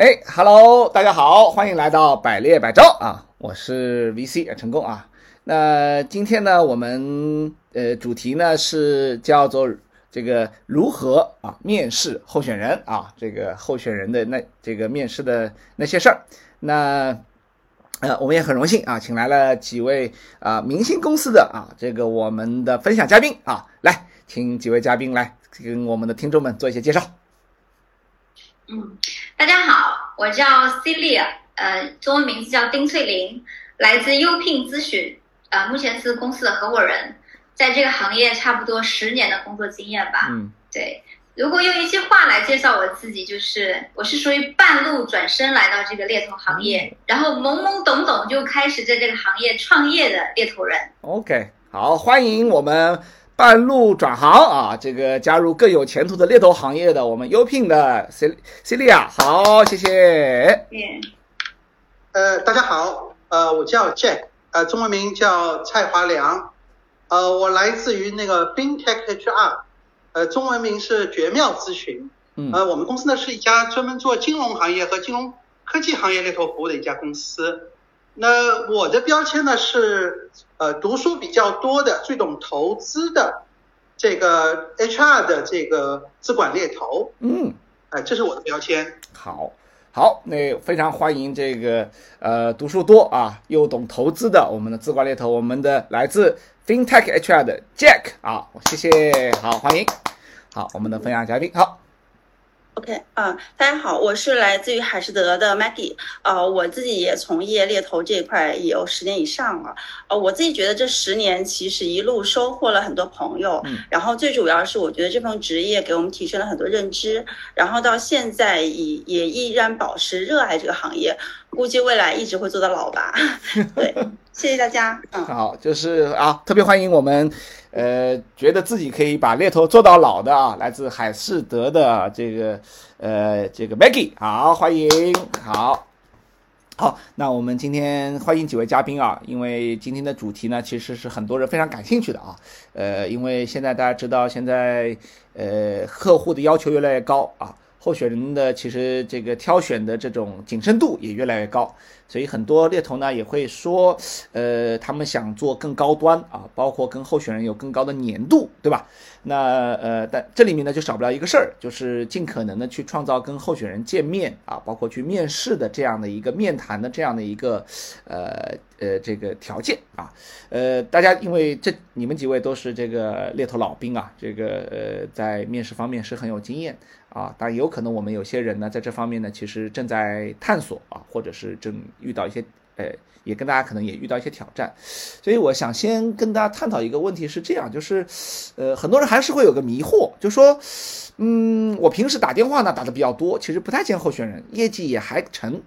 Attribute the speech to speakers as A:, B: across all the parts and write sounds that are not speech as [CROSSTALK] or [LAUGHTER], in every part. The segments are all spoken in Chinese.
A: 哎，Hello，大家好，欢迎来到百猎百招啊，我是 VC 成功啊。那今天呢，我们呃主题呢是叫做这个如何啊面试候选人啊，这个候选人的那这个面试的那些事儿。那呃，我们也很荣幸啊，请来了几位啊明星公司的啊这个我们的分享嘉宾啊，来，请几位嘉宾来跟我们的听众们做一些介绍。
B: 嗯，大家好，我叫 Celia，呃，中文名字叫丁翠玲，来自优聘咨询，呃，目前是公司的合伙人，在这个行业差不多十年的工作经验吧。
A: 嗯，
B: 对，如果用一句话来介绍我自己，就是我是属于半路转身来到这个猎头行业，然后懵懵懂懂就开始在这个行业创业的猎头人。
A: OK，好，欢迎我们半路转行啊，这个加入更有前途的猎头行业的我们优聘的 C Celia，好，谢谢。
B: 嗯，
C: 呃，大家好，呃，我叫 Jack，呃，中文名叫蔡华良，呃，我来自于那个 BinTech HR，呃，中文名是绝妙咨询，
A: 嗯
C: 呃，我们公司呢是一家专门做金融行业和金融科技行业猎头服务的一家公司。那我的标签呢是呃读书比较多的，最懂投资的这个 HR 的这个资管猎头，
A: 嗯，
C: 哎、这是我的标签。
A: 好，好，那非常欢迎这个呃读书多啊又懂投资的我们的资管猎头，我们的来自 FinTech HR 的 Jack 啊，谢谢，好，欢迎。好，我们的分享嘉宾，好，
D: OK，啊、大家好，我是来自于海士德的 Maggie，呃，我自己也从业猎头这一块也有十年以上了，呃，我自己觉得这十年其实一路收获了很多朋友，
A: 嗯。
D: 然后最主要是我觉得这份职业给我们提升了很多认知，然后到现在也也依然保持热爱这个行业，估计未来一直会做到老吧，[LAUGHS] 对，谢谢大家，嗯。
A: 好，就是啊，特别欢迎我们，呃，觉得自己可以把猎头做到老的啊，来自海士德的这个呃这个 Maggie，好，欢迎，好。好，那我们今天欢迎几位嘉宾啊，因为今天的主题呢，其实是很多人非常感兴趣的啊。呃，因为现在大家知道，现在呃客户的要求越来越高啊，候选人的其实这个挑选的这种谨慎度也越来越高，所以很多猎头呢也会说，呃，他们想做更高端啊，包括跟候选人有更高的粘度，对吧？那呃，但这里面呢就少不了一个事儿，就是尽可能的去创造跟候选人见面啊，包括去面试的这样的一个面谈的这样的一个呃呃这个条件啊。呃，大家因为这你们几位都是这个猎头老兵啊，这个呃在面试方面是很有经验啊，当然有可能我们有些人呢在这方面呢其实正在探索啊，或者是正遇到一些呃。也跟大家可能也遇到一些挑战，所以我想先跟大家探讨一个问题是这样，就是，呃，很多人还是会有个迷惑，就说，嗯，我平时打电话呢打的比较多，其实不太见候选人，业绩也还成，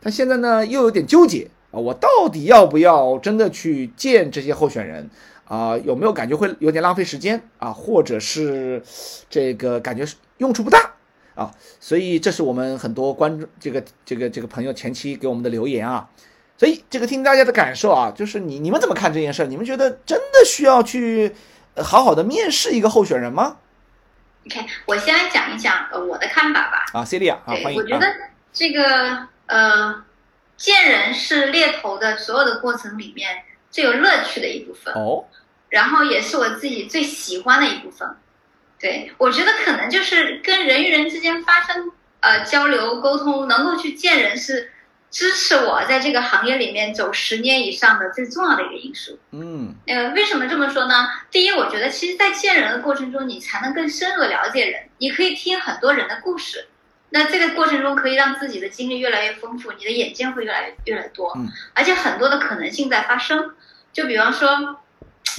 A: 但现在呢又有点纠结啊，我到底要不要真的去见这些候选人啊？有没有感觉会有点浪费时间啊？或者是这个感觉用处不大？啊，所以这是我们很多观众这个这个这个朋友前期给我们的留言啊，所以这个听大家的感受啊，就是你你们怎么看这件事儿？你们觉得真的需要去呃好好的面试一个候选人吗
B: ？OK，我先来讲一讲呃我的看法吧。
A: 啊，Celia 啊，欢迎。啊
B: 我觉得这个呃，见人是猎头的所有的过程里面最有乐趣的一部分，
A: 哦，
B: 然后也是我自己最喜欢的一部分。对我觉得可能就是跟人与人之间发生呃交流沟通，能够去见人是支持我在这个行业里面走十年以上的最重要的一个因素。
A: 嗯
B: 呃，为什么这么说呢？第一，我觉得其实，在见人的过程中，你才能更深入地了解人，你可以听很多人的故事。那这个过程中可以让自己的经历越来越丰富，你的眼界会越来越越来越多，
A: 嗯
B: 而且很多的可能性在发生。就比方说，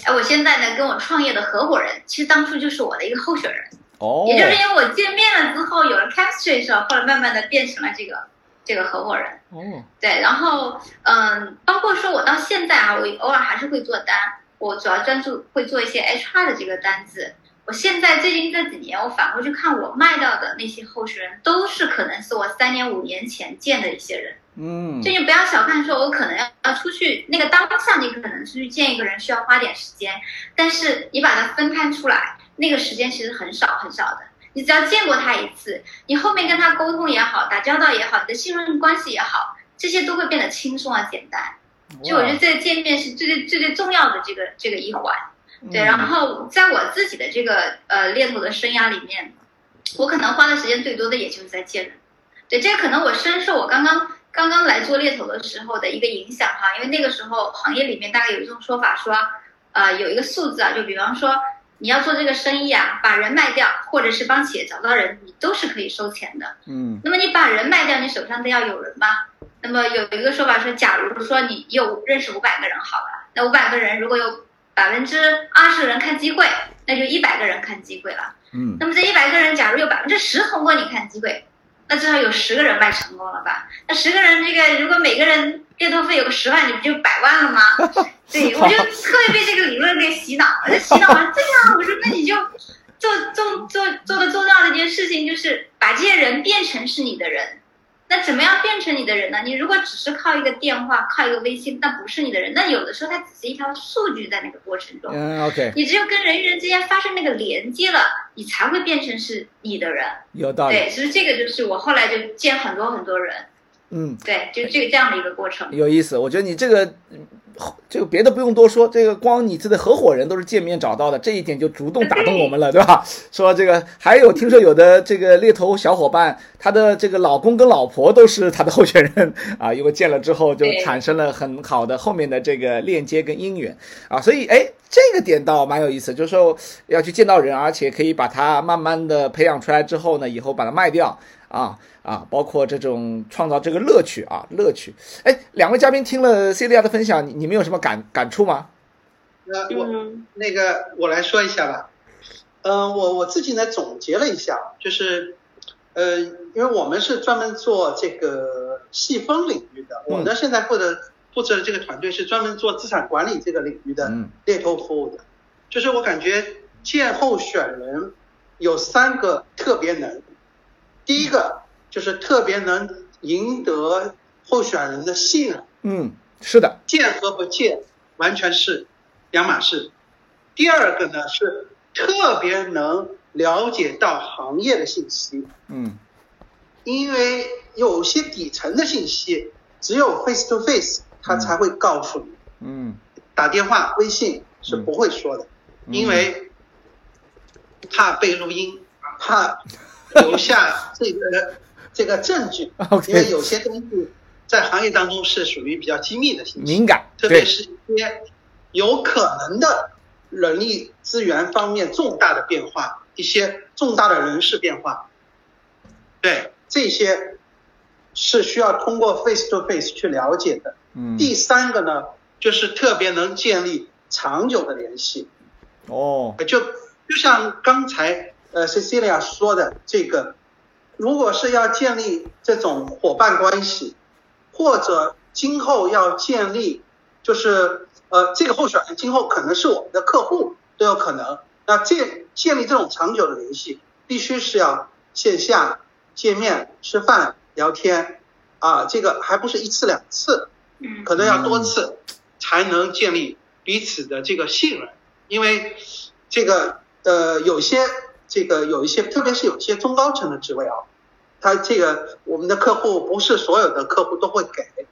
B: 哎，我现在呢跟我创业的合伙人，其实当初就是我的一个候选人，
A: 哦，
B: 也就是因为我见面了之后有了 chemistry 的时候，后来慢慢的变成了这个这个合伙人。
A: 哦，
B: 对，然后嗯，包括说我到现在啊，我偶尔还是会做单，我主要专注会做一些 HR 的这个单子。我现在最近这几年，我反过去看我卖掉的那些候选人，都是可能是我三年五年前见的一些人。
A: 嗯
B: 就你不要小看说，我可能要要出去那个当下，你可能出去见一个人需要花点时间，但是你把它分摊出来，那个时间其实很少很少的。你只要见过他一次，你后面跟他沟通也好，打交道也好，你的信任关系也好，这些都会变得轻松啊简单。就我觉得这个见面是最最最最重要的这个这个一环。对，然后在我自己的这个呃猎头的生涯里面，我可能花的时间最多的也就是在见人。对，这个可能我深受我刚刚刚刚来做猎头的时候的一个影响哈，因为那个时候行业里面大概有一种说法说，呃，有一个数字啊，就比方说你要做这个生意啊，把人卖掉，或者是帮企业找到人，你都是可以收钱的。
A: 嗯。
B: 那么你把人卖掉，你手上都要有人吧？那么有一个说法说，假如说你有认识五百个人好了，那五百个人如果有百分之二十人看机会，那就一百个人看机会了。
A: 嗯。
B: 那么这一百个人，假如有百分之十通过你看机会，那至少有十个人卖成功了吧？那十个人，这个如果每个人变动费有个十万，你不就百万了吗？对，我就特别被这个理论给洗脑了。洗脑完，对呀，我说那你就做做做做的重要的一件事情，就是把这些人变成是你的人。那怎么样变成你的人呢？你如果只是靠一个电话、靠一个微信，那不是你的人。那有的时候它只是一条数据在那个过程中。
A: 嗯，OK。
B: 你只有跟人与人之间发生那个连接了，你才会变成是你的人。
A: 有道理。
B: 对，其实这个就是我后来就见很多很多人。
A: 嗯，
B: 对，就这个这样的一个过程。
A: 有意思，我觉得你这个。这个别的不用多说，这个光你这的合伙人都是见面找到的，这一点就主动打动我们了，对吧？说这个还有听说有的这个猎头小伙伴，他的这个老公跟老婆都是他的候选人啊，因为见了之后就产生了很好的后面的这个链接跟姻缘啊，所以哎，这个点倒蛮有意思，就是说要去见到人，而且可以把他慢慢的培养出来之后呢，以后把它卖掉啊。啊，包括这种创造这个乐趣啊，乐趣。哎，两位嘉宾听了 C 利亚的分享，你你们有什么感感触吗？
C: 那我那个我来说一下吧。嗯，我我自己呢总结了一下，就是，呃，因为我们是专门做这个细分领域的，我呢现在负责负责的这个团队是专门做资产管理这个领域的猎头服务的。就是我感觉见候选人有三个特别能，第一个。就是特别能赢得候选人的信任。
A: 嗯，是的。
C: 见和不见完全是两码事。第二个呢是特别能了解到行业的信息。
A: 嗯，
C: 因为有些底层的信息只有 face to face 他才会告诉你。
A: 嗯，
C: 打电话、微信是不会说的，因为怕被录音，怕留下这个。这个证据，因为有些东西在行业当中是属于比较机密的信
A: 息，敏感，
C: 特别是一些有可能的人力资源方面重大的变化，一些重大的人事变化，对这些是需要通过 face to face 去了解的。
A: 嗯，
C: 第三个呢，就是特别能建立长久的联系。
A: 哦，
C: 就就像刚才呃 Cecilia 说的这个。如果是要建立这种伙伴关系，或者今后要建立，就是呃这个候选人今后可能是我们的客户都有可能。那建建立这种长久的联系，必须是要线下见面吃饭聊天啊，这个还不是一次两次，可能要多次才能建立彼此的这个信任。因为这个呃有些。这个有一些，特别是有一些中高层的职位啊，他这个我们的客户不是所有的客户都会给，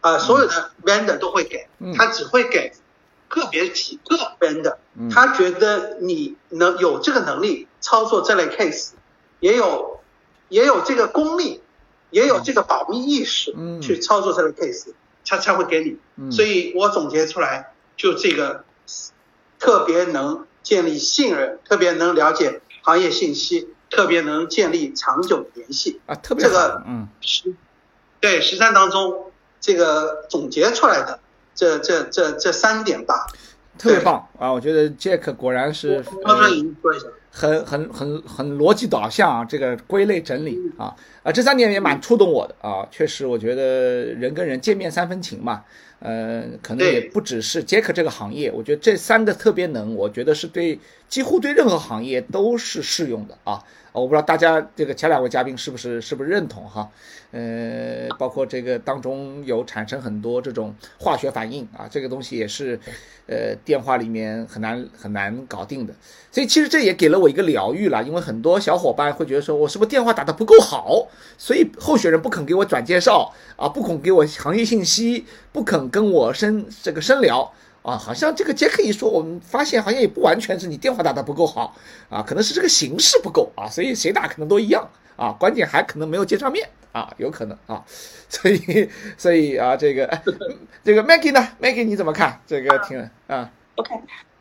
C: 啊，所有的 vendor 都会给，他只会给个别几个 vendor，他觉得你能有这个能力操作这类 case，也有也有这个功力，也有这个保密意识去操作这类 case，他才会给你。所以我总结出来，就这个特别能建立信任，特别能了解。行业信息特别能建立长久的联系
A: 啊，特别
C: 这个嗯十对十三当中这个总结出来的这这这这三点吧，
A: 特别棒啊！我觉得 Jack 果然是很很很很逻辑导向啊，这个归类整理啊啊，这三点也蛮触动我的啊，确实我觉得人跟人见面三分情嘛。呃，可能也不只是杰克这个行业，我觉得这三个特别能，我觉得是对几乎对任何行业都是适用的啊。我不知道大家这个前两位嘉宾是不是是不是认同哈？呃，包括这个当中有产生很多这种化学反应啊，这个东西也是，呃，电话里面很难很难搞定的。所以其实这也给了我一个疗愈了，因为很多小伙伴会觉得说我是不是电话打得不够好，所以候选人不肯给我转介绍啊，不肯给我行业信息，不肯跟我深这个深聊啊，好像这个杰克一说，我们发现好像也不完全是你电话打的不够好啊，可能是这个形式不够啊，所以谁打可能都一样啊，关键还可能没有见上面。啊，有可能啊，[LAUGHS] 所以所以啊，这个这个 Maggie 呢，Maggie 你怎么看？这个听啊
D: ，OK，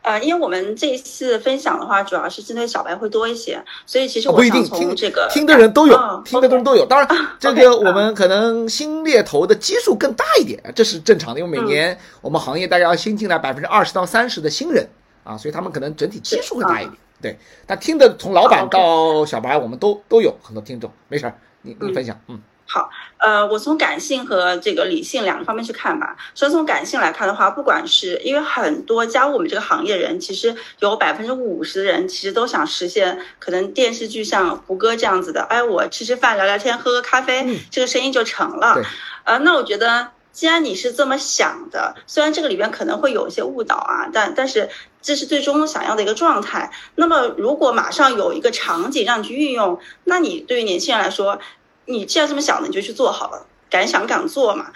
D: 呃，因为我们这一次分享的话，主要是针对小白会多一些，所以其实我
A: 不一定听
D: 这个
A: 听的人都有，听的人都有。当然，这个我们可能新猎头的基数更大一点，这是正常的，因为每年我们行业大概要新进来百分之二十到三十的新人啊，所以他们可能整体基数会大一点。对，但听的从老板到小白，我们都都有很多听众，没事儿。你你分享，嗯，
D: 好，呃，我从感性和这个理性两个方面去看吧。说从感性来看的话，不管是因为很多加入我们这个行业人，其实有百分之五十的人其实都想实现可能电视剧像胡歌这样子的，哎，我吃吃饭聊聊天喝喝咖啡，这个生意就成了。呃，那我觉得既然你是这么想的，虽然这个里边可能会有一些误导啊，但但是这是最终想要的一个状态。那么如果马上有一个场景让你去运用，那你对于年轻人来说，你既然这么想的，你就去做好了，敢想敢做嘛，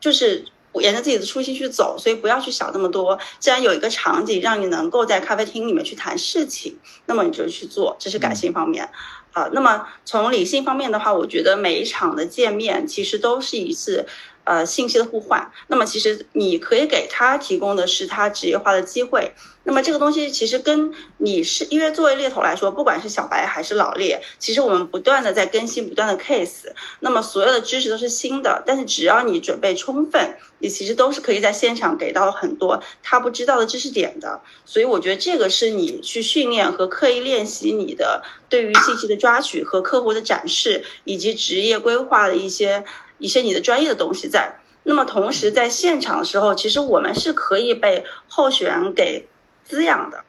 D: 就是沿着自己的初心去走，所以不要去想那么多。既然有一个场景让你能够在咖啡厅里面去谈事情，那么你就去做，这是感性方面。啊，那么从理性方面的话，我觉得每一场的见面其实都是一次。呃，信息的互换，那么其实你可以给他提供的是他职业化的机会。那么这个东西其实跟你是因为作为猎头来说，不管是小白还是老猎，其实我们不断的在更新不断的 case，那么所有的知识都是新的。但是只要你准备充分，你其实都是可以在现场给到很多他不知道的知识点的。所以我觉得这个是你去训练和刻意练习你的对于信息的抓取和客户的展示以及职业规划的一些。一些你的专业的东西在，那么同时在现场的时候，其实我们是可以被候选人给滋养的，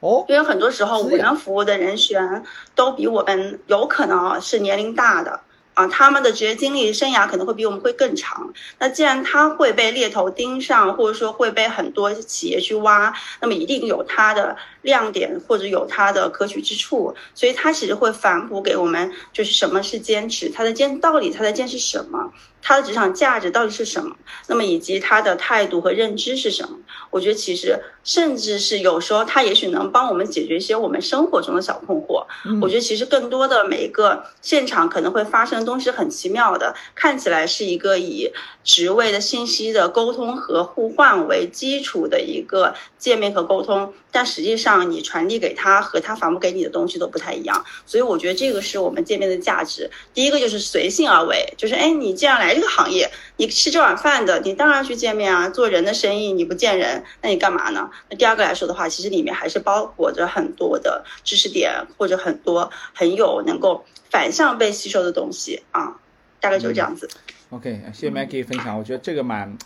A: 哦，
D: 因为很多时候我们服务的人选都比我们有可能啊是年龄大的。啊，他们的职业经历、生涯可能会比我们会更长。那既然他会被猎头盯上，或者说会被很多企业去挖，那么一定有他的亮点或者有他的可取之处。所以，他其实会反哺给我们，就是什么是坚持，他的坚到底他在坚持什么。他的职场价值到底是什么？那么以及他的态度和认知是什么？我觉得其实甚至是有时候他也许能帮我们解决一些我们生活中的小困惑。我觉得其实更多的每一个现场可能会发生的东西很奇妙的，看起来是一个以职位的信息的沟通和互换为基础的一个界面和沟通，但实际上你传递给他和他反馈给你的东西都不太一样。所以我觉得这个是我们见面的价值。第一个就是随性而为，就是哎，你既然来。一个行业，你吃这碗饭的，你当然去见面啊。做人的生意，你不见人，那你干嘛呢？那第二个来说的话，其实里面还是包裹着很多的知识点，或者很多很有能够反向被吸收的东西啊。大概就是这样子。
A: OK，谢谢 Maggie 分享，我觉得这个蛮，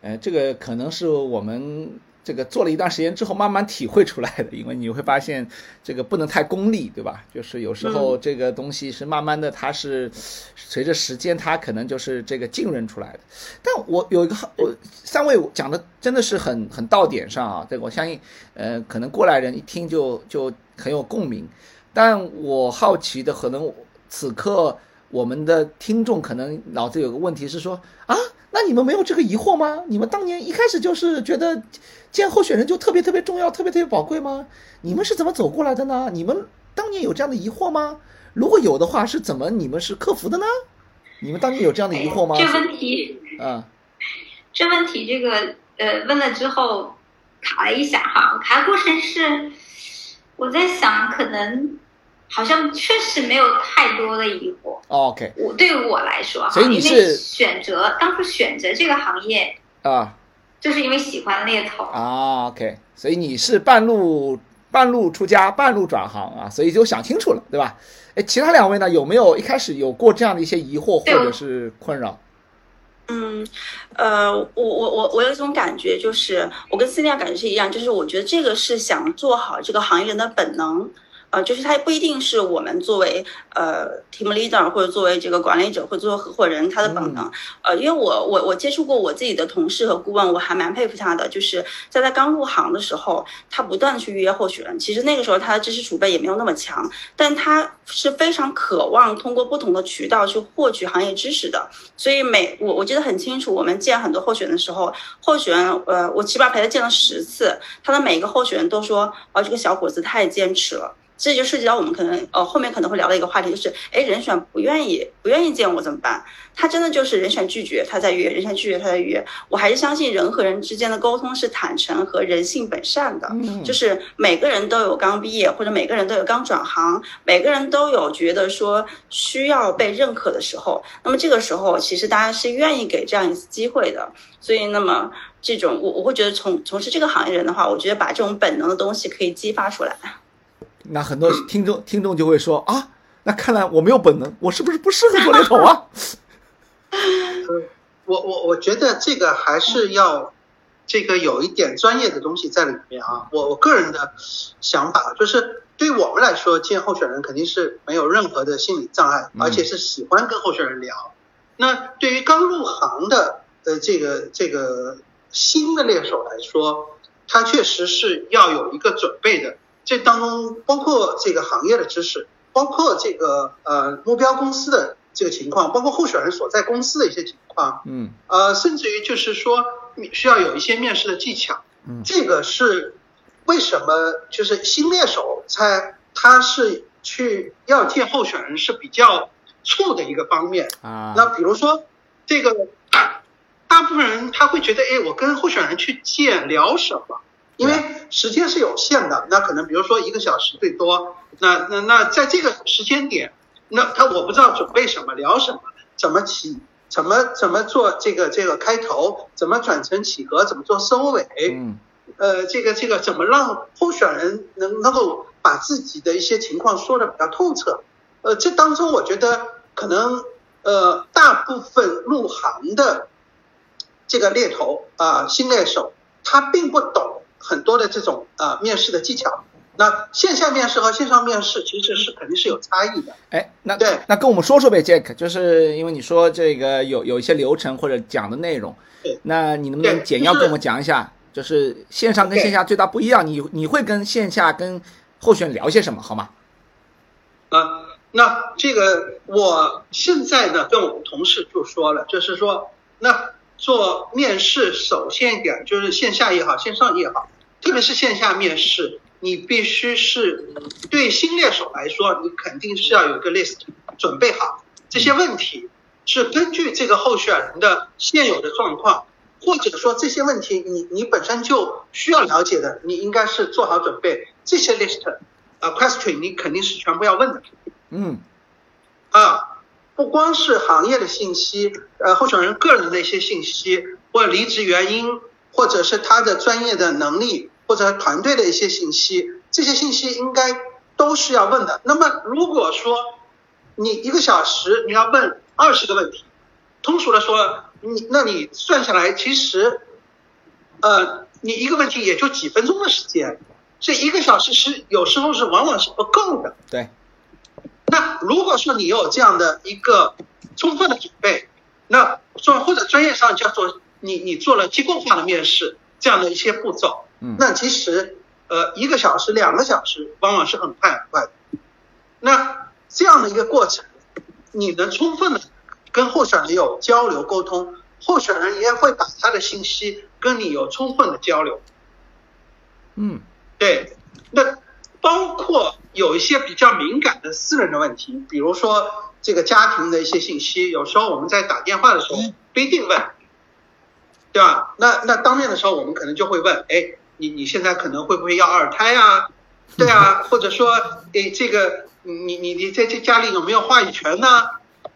A: 呃，这个可能是我们。这个做了一段时间之后，慢慢体会出来的，因为你会发现，这个不能太功利，对吧？就是有时候这个东西是慢慢的，它是随着时间，它可能就是这个浸润出来的。但我有一个，我三位讲的真的是很很到点上啊，这个我相信，呃，可能过来人一听就就很有共鸣。但我好奇的，可能此刻我们的听众可能脑子有个问题是说啊。那你们没有这个疑惑吗？你们当年一开始就是觉得见候选人就特别特别重要、特别特别宝贵吗？你们是怎么走过来的呢？你们当年有这样的疑惑吗？如果有的话，是怎么你们是克服的呢？你们当年有这样的疑惑吗？
B: 这问题，
A: 嗯，
B: 这问题这个呃问了之后卡了一下哈，卡的过程是我在想可能。好像确实没有太多的疑惑。
A: OK，
B: 我对于我来说，
A: 所以你是
B: 选择当初选择这个行业
A: 啊，
B: 就是因为喜欢猎头
A: 啊。OK，所以你是半路半路出家，半路转行啊，所以就想清楚了，对吧？哎，其他两位呢，有没有一开始有过这样的一些疑惑或者是困扰？
D: 嗯，呃，我我我我有一种感觉，就是我跟思念感觉是一样，就是我觉得这个是想做好这个行业人的本能。呃，就是他不一定是我们作为呃 team leader 或者作为这个管理者或者作为合伙人他的本能。呃，因为我我我接触过我自己的同事和顾问，我还蛮佩服他的，就是在他刚入行的时候，他不断的去约候选人。其实那个时候他的知识储备也没有那么强，但他是非常渴望通过不同的渠道去获取行业知识的。所以每我我记得很清楚，我们见很多候选的时候，候选人呃，我起码陪他见了十次，他的每一个候选人都说，哦，这个小伙子太坚持了。这就涉及到我们可能呃后面可能会聊的一个话题，就是哎人选不愿意不愿意见我怎么办？他真的就是人选拒绝他在约，人选拒绝他在约。我还是相信人和人之间的沟通是坦诚和人性本善的，就是每个人都有刚毕业或者每个人都有刚转行，每个人都有觉得说需要被认可的时候。那么这个时候其实大家是愿意给这样一次机会的。所以那么这种我我会觉得从从事这个行业人的话，我觉得把这种本能的东西可以激发出来。
A: 那很多 [CLEARS THROAT] 听众听众就会说啊，那看来我没有本能，我是不是不适合做猎头啊？
C: 我我我觉得这个还是要这个有一点专业的东西在里面啊。我我个人的想法就是，对于我们来说，见候选人肯定是没有任何的心理障碍，而且是喜欢跟候选人聊。那对于刚入行的呃这个这个新的猎手来说，他确实是要有一个准备的。这当中包括这个行业的知识，包括这个呃目标公司的这个情况，包括候选人所在公司的一些情况，
A: 嗯，
C: 呃，甚至于就是说需要有一些面试的技巧，
A: 嗯，
C: 这个是为什么？就是新猎手在他是去要见候选人是比较怵的一个方面。
A: 啊。
C: 那比如说这个大部分人他会觉得，哎，我跟候选人去见聊什么？因为时间是有限的，那可能比如说一个小时最多，那那那在这个时间点，那他我不知道准备什么聊什么，怎么起，怎么怎么做这个这个开头，怎么转成起合，怎么做收尾，
A: 嗯，
C: 呃，这个这个怎么让候选人能能够把自己的一些情况说的比较透彻，呃，这当中我觉得可能呃大部分入行的这个猎头啊新猎手他并不懂。很多的这种呃面试的技巧，那线下面试和线上面试其实是肯定是有差异的。
A: 哎，那
C: 对，
A: 那跟我们说说呗，Jack，就是因为你说这个有有一些流程或者讲的内容，
C: 对，
A: 那你能不能简要跟我们讲一下，就是线上跟线下最大不一样，你你会跟线下跟候选聊些什么，好吗？
C: 啊，那这个我现在呢跟我们同事就说了，就是说那做面试首先一点就是线下也好，线上也好。特别是线下面试，你必须是对新猎手来说，你肯定是要有一个 list 准备好这些问题，是根据这个候选人的现有的状况，或者说这些问题你你本身就需要了解的，你应该是做好准备。这些 list 啊 question 你肯定是全部要问的。
A: 嗯，
C: 啊，不光是行业的信息，呃，候选人个人的一些信息，或者离职原因。或者是他的专业的能力，或者团队的一些信息，这些信息应该都是要问的。那么如果说你一个小时你要问二十个问题，通俗的说，你那你算下来其实，呃，你一个问题也就几分钟的时间，这一个小时是有时候是往往是不够的。
A: 对。
C: 那如果说你有这样的一个充分的准备，那说或者专业上叫做。你你做了机构化的面试这样的一些步骤，
A: 嗯，
C: 那其实呃一个小时两个小时往往是很快很快的。那这样的一个过程，你能充分的跟候选人有交流沟通，候选人也会把他的信息跟你有充分的交流。
A: 嗯，
C: 对，那包括有一些比较敏感的私人的问题，比如说这个家庭的一些信息，有时候我们在打电话的时候不一定问。对吧？那那当面的时候，我们可能就会问，哎，你你现在可能会不会要二胎啊？[LAUGHS] 对啊，或者说，哎，这个你你你在这家里有没有话语权呢？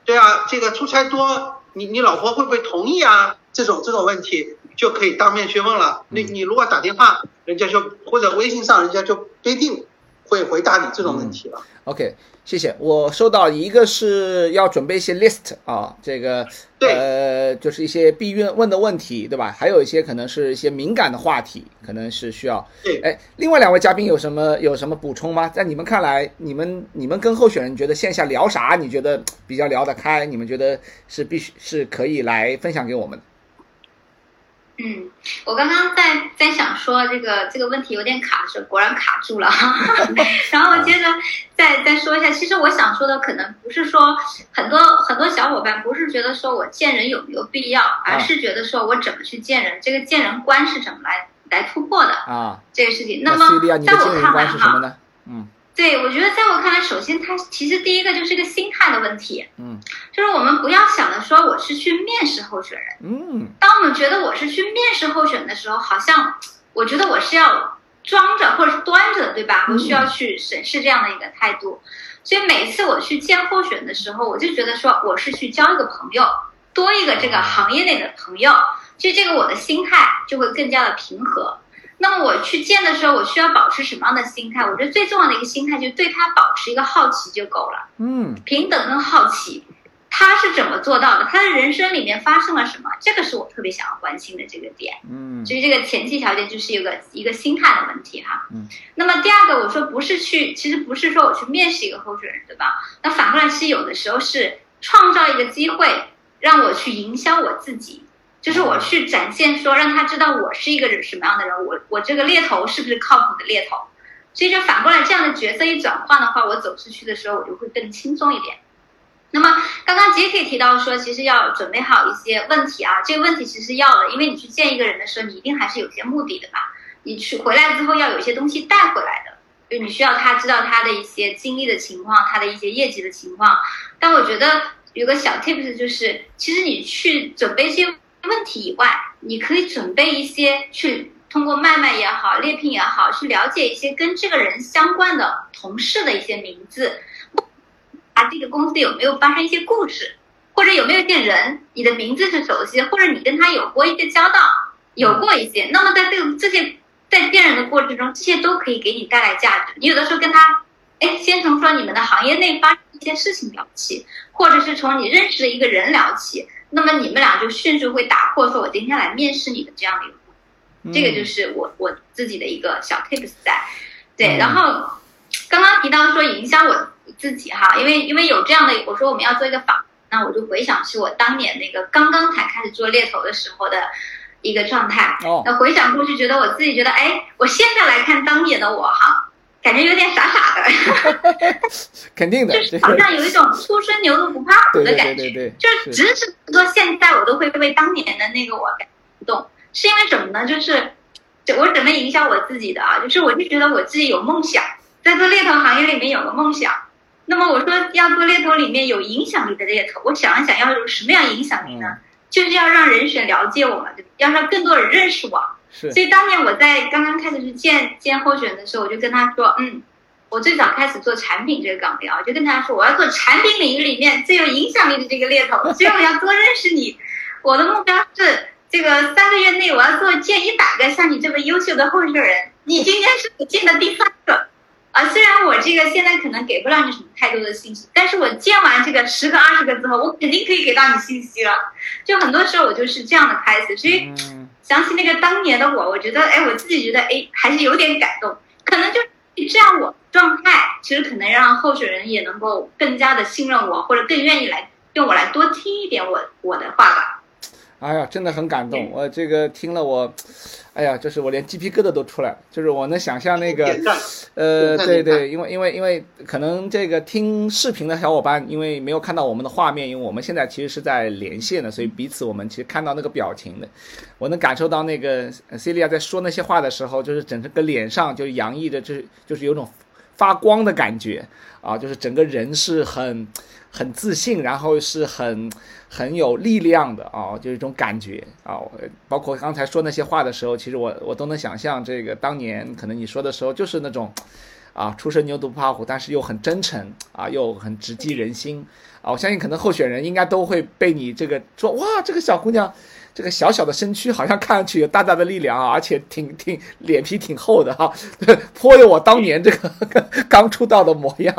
C: 对啊，这个出差多，你你老婆会不会同意啊？这种这种问题就可以当面去问了。你你如果打电话，人家就或者微信上，人家就不一定会回答你这种问题了。
A: OK，谢谢。我收到一个是要准备一些 list 啊，这个呃，就是一些必问问的问题，对吧？还有一些可能是一些敏感的话题，可能是需要。
C: 对
A: 哎，另外两位嘉宾有什么有什么补充吗？在你们看来，你们你们跟候选人觉得线下聊啥？你觉得比较聊得开？你们觉得是必须是可以来分享给我们的？
B: 嗯，我刚刚在在想说这个这个问题有点卡的时候，果然卡住了。[LAUGHS] 然后接着再再说一下，其实我想说的可能不是说很多很多小伙伴不是觉得说我见人有没有必要，而是觉得说我怎么去见人，这个见人观是怎么来来突破的
A: 啊，
B: 这个事情。那么在我看来哈，
A: 嗯
B: 对我觉得在我看来，首先它其实第一个就是一个心态的问题，
A: 嗯
B: 就是我们不要想着说我是去面试候选人。
A: 嗯
B: 当我们觉得我是去面试候选的时候，好像我觉得我是要装着或者是端着，对吧？我需要去审视这样的一个态度。所以每次我去见候选的时候，我就觉得说我是去交一个朋友，多一个这个行业内的朋友，其实这个我的心态就会更加的平和。那么我去见的时候，我需要保持什么样的心态？我觉得最重要的一个心态就是对他保持一个好奇就够了。
A: 嗯
B: 平等跟好奇，他是怎么做到的？他的人生里面发生了什么？这个是我特别想要关心的这个点。
A: 嗯
B: 所以这个前期条件就是有个一个心态的问题哈。
A: 嗯。
B: 那么第二个，我说不是去，其实不是说我去面试一个候选人，对吧？那反过来是有的时候是创造一个机会，让我去营销我自己。就是我去展现说，让他知道我是一个什么样的人，我我这个猎头是不是靠谱的猎头，所以就反过来这样的角色一转换的话，我走出去的时候，我就会更轻松一点。那么刚刚杰克提到说，其实要准备好一些问题啊，这个问题其实要的，因为你去见一个人的时候，你一定还是有些目的的吧？你去回来之后要有一些东西带回来的，就你需要他知道他的一些经历的情况，他的一些业绩的情况。但我觉得有个小 tips 就是，其实你去准备这些问题以外，你可以准备一些去通过卖卖也好、猎聘也好，去了解一些跟这个人相关的同事的一些名字，啊，这个公司有没有发生一些故事，或者有没有一些人你的名字是熟悉，或者你跟他有过一些交道，有过一些。那么在这个这些在见人的过程中，这些都可以给你带来价值。你有的时候跟他，哎，先从说你们的行业内发生一些事情聊起，或者是从你认识的一个人聊起，那么你们俩就迅速会打破说我今天来面试你的这样的一个。
A: 嗯
B: 这个就是我我自己的一个小 tips 在，对，
A: 嗯。
B: 然后刚刚提到说营销我自己哈，因为因为有这样的，我说我们要做一个访，那我就回想起我当年那个刚刚才开始做猎头的时候的一个状态，
A: 哦。
B: 那回想过去，觉得我自己觉得，哎，我现在来看当年的我哈，感觉有点傻傻的，[LAUGHS]
A: 肯定的，
B: 就是好像有一种初生牛犊不怕虎的感觉
A: 对，对对，
B: 就是只是说现在我都会为当年的那个我感动，是因为什么呢？就是我怎么影响我自己的啊？就是我就觉得我自己有梦想，在做猎头行业里面有个梦想。那么我说要做猎头里面有影响力的猎头，我想一想要有什么样影响力呢？
A: 嗯
B: 就是要让人选了解我们，对吧要让更多人认识我。
A: 是
B: 所以当年我在刚刚开始去见见候选人的时候，我就跟他说，嗯，我最早开始做产品这个岗位啊，我就跟他说，我要做产品领域里面最有影响力的这个猎头，所以我要多认识你。我的目标是这个三个月内我要做见一百个像你这么优秀的候选人，你今天是我见的第三个。啊，虽然我这个现在可能给不了你什么太多的信息，但是我见完这个十个、二十个之后，我肯定可以给到你信息了。就很多时候我就是这样的开始，所以
A: 嗯
B: 想起那个当年的我，我觉得，哎，我自己觉得，哎，还是有点感动。可能就是这样，我状态其实可能让候选人也能够更加的信任我，或者更愿意来用我来多听一点我我的话吧。
A: 哎呀，真的很感动，
B: 嗯。
A: 我这个听了我，哎呀，就是我连鸡皮疙瘩都出来了，就是我能想象那个，呃，对对，因为因为因为可能这个听视频的小伙伴，因为没有看到我们的画面，因为我们现在其实是在连线的，所以彼此我们其实看到那个表情的，我能感受到那个呃 Celia 在说那些话的时候，就是整个脸上就洋溢着，就是就是有种发光的感觉啊，就是整个人是很很自信，然后是很很有力量的啊，就是一种感觉啊。包括刚才说那些话的时候，其实我我都能想象，这个当年可能你说的时候就是那种。啊，初生牛犊不怕虎，但是又很真诚啊，又很直击人心啊。我相信可能候选人应该都会被你这个说哇，这个小姑娘。这个小小的身躯好像看上去有大大的力量啊，而且挺挺脸皮挺厚的哈，[LAUGHS] 颇有我当年这个刚出道的模样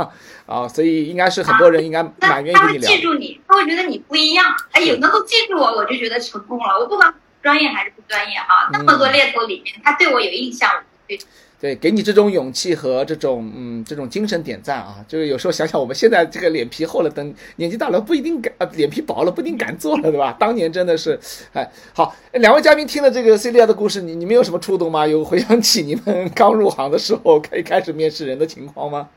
A: 啊，所以应该是很多人应该蛮愿意跟你聊。
B: 他会记住你，他会觉得你不一样。哎，有能够记住我，我就觉得成功了。我不管专业还是不专业哈，那么多猎头里面，他对我有印象，对。
A: 对，给你这种勇气和这种嗯这种精神点赞啊！就是有时候想想，我们现在这个脸皮厚了，等年纪大了不一定敢，呃，脸皮薄了不一定敢做了，对吧？[LAUGHS] 当年真的是，哎，好，两位嘉宾听了这个 C 利亚的故事，你你们有什么触动吗？有回想起你们刚入行的时候，可以开始面试人的情况吗？